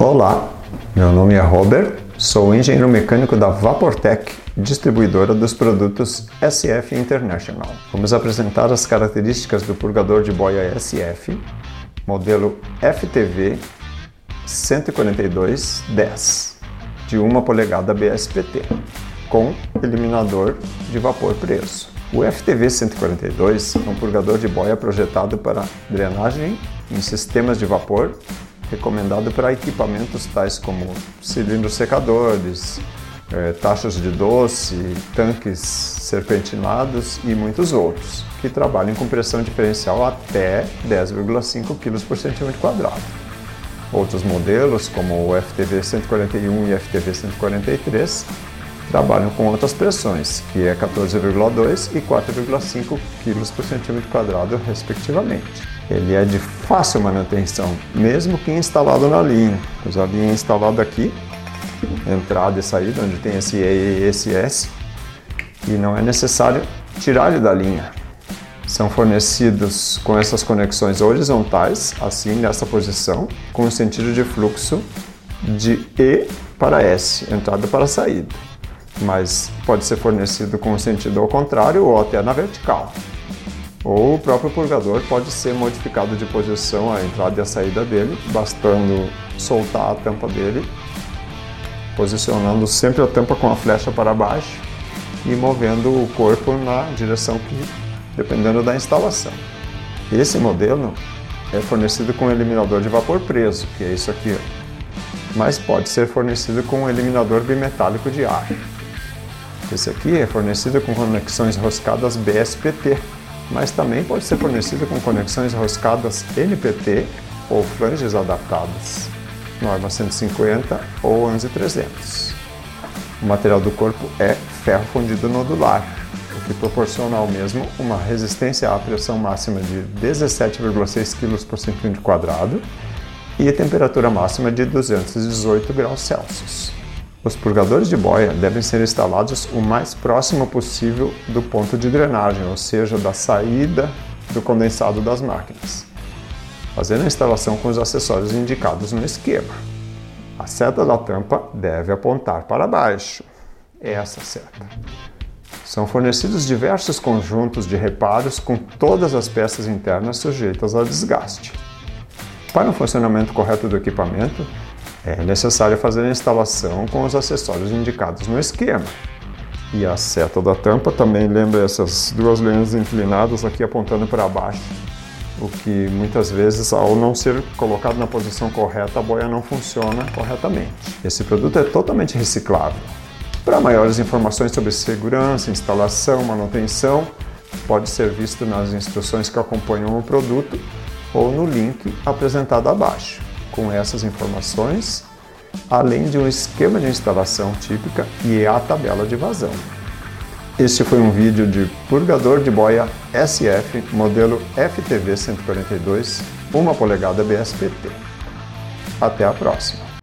Olá, meu nome é Robert, sou engenheiro mecânico da Vaportec, distribuidora dos produtos SF International. Vamos apresentar as características do purgador de boia SF, modelo FTV 14210, de 1 polegada BSPT, com eliminador de vapor preso. O FTV 142 é um purgador de boia projetado para drenagem em sistemas de vapor, recomendado para equipamentos tais como cilindros secadores, é, taxas de doce, tanques serpentinados e muitos outros, que trabalham com pressão diferencial até 10,5 kg por centímetro quadrado. Outros modelos, como o FTV 141 e FTV 143, trabalham com outras pressões, que é 14,2 e 4,5 kg por centímetro quadrado, respectivamente. Ele é de fácil manutenção, mesmo que instalado na linha. Eu já vinha instalado aqui, entrada e saída, onde tem esse E e esse S, e não é necessário tirar ele da linha. São fornecidos com essas conexões horizontais, assim nessa posição, com o sentido de fluxo de E para S, entrada para saída mas pode ser fornecido com o sentido ao contrário ou até na vertical. Ou o próprio purgador pode ser modificado de posição a entrada e a saída dele, bastando soltar a tampa dele, posicionando sempre a tampa com a flecha para baixo e movendo o corpo na direção que, dependendo da instalação. Esse modelo é fornecido com um eliminador de vapor preso, que é isso aqui, mas pode ser fornecido com um eliminador bimetálico de ar. Esse aqui é fornecido com conexões roscadas BSPT, mas também pode ser fornecido com conexões roscadas NPT ou flanges adaptadas, norma 150 ou 11300. O material do corpo é ferro fundido nodular, o que proporciona ao mesmo uma resistência à pressão máxima de 17,6 kg por centímetro quadrado e temperatura máxima de 218 graus Celsius. Os purgadores de boia devem ser instalados o mais próximo possível do ponto de drenagem, ou seja, da saída do condensado das máquinas, fazendo a instalação com os acessórios indicados no esquema. A seta da tampa deve apontar para baixo. Essa seta. São fornecidos diversos conjuntos de reparos com todas as peças internas sujeitas a desgaste. Para o funcionamento correto do equipamento, é necessário fazer a instalação com os acessórios indicados no esquema. E a seta da tampa também lembra essas duas linhas inclinadas aqui apontando para baixo, o que muitas vezes, ao não ser colocado na posição correta, a boia não funciona corretamente. Esse produto é totalmente reciclável. Para maiores informações sobre segurança, instalação, manutenção, pode ser visto nas instruções que acompanham o produto ou no link apresentado abaixo com essas informações, além de um esquema de instalação típica e a tabela de vazão. Este foi um vídeo de purgador de boia SF modelo FTV 142, 1 polegada BSPT. Até a próxima!